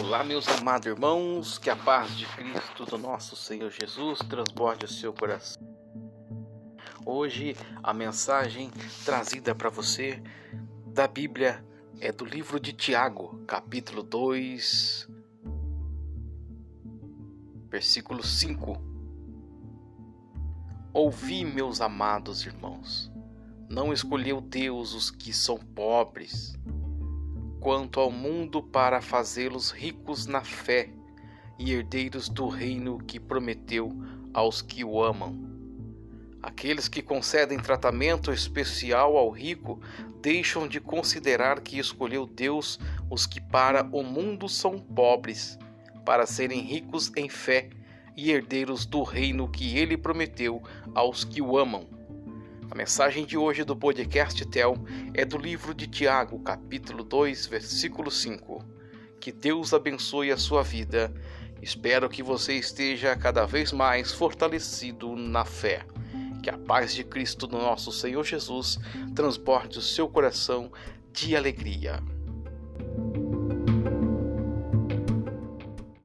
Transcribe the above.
Olá, meus amados irmãos, que a paz de Cristo do nosso Senhor Jesus transborde o seu coração. Hoje a mensagem trazida para você da Bíblia é do livro de Tiago, capítulo 2, versículo 5. Ouvi, meus amados irmãos, não escolheu Deus os que são pobres quanto ao mundo para fazê-los ricos na fé e herdeiros do reino que prometeu aos que o amam. Aqueles que concedem tratamento especial ao rico deixam de considerar que escolheu Deus os que para o mundo são pobres, para serem ricos em fé e herdeiros do reino que ele prometeu aos que o amam. A mensagem de hoje do podcast Tel é do livro de Tiago, capítulo 2, versículo 5. Que Deus abençoe a sua vida. Espero que você esteja cada vez mais fortalecido na fé. Que a paz de Cristo, do nosso Senhor Jesus, transborde o seu coração de alegria.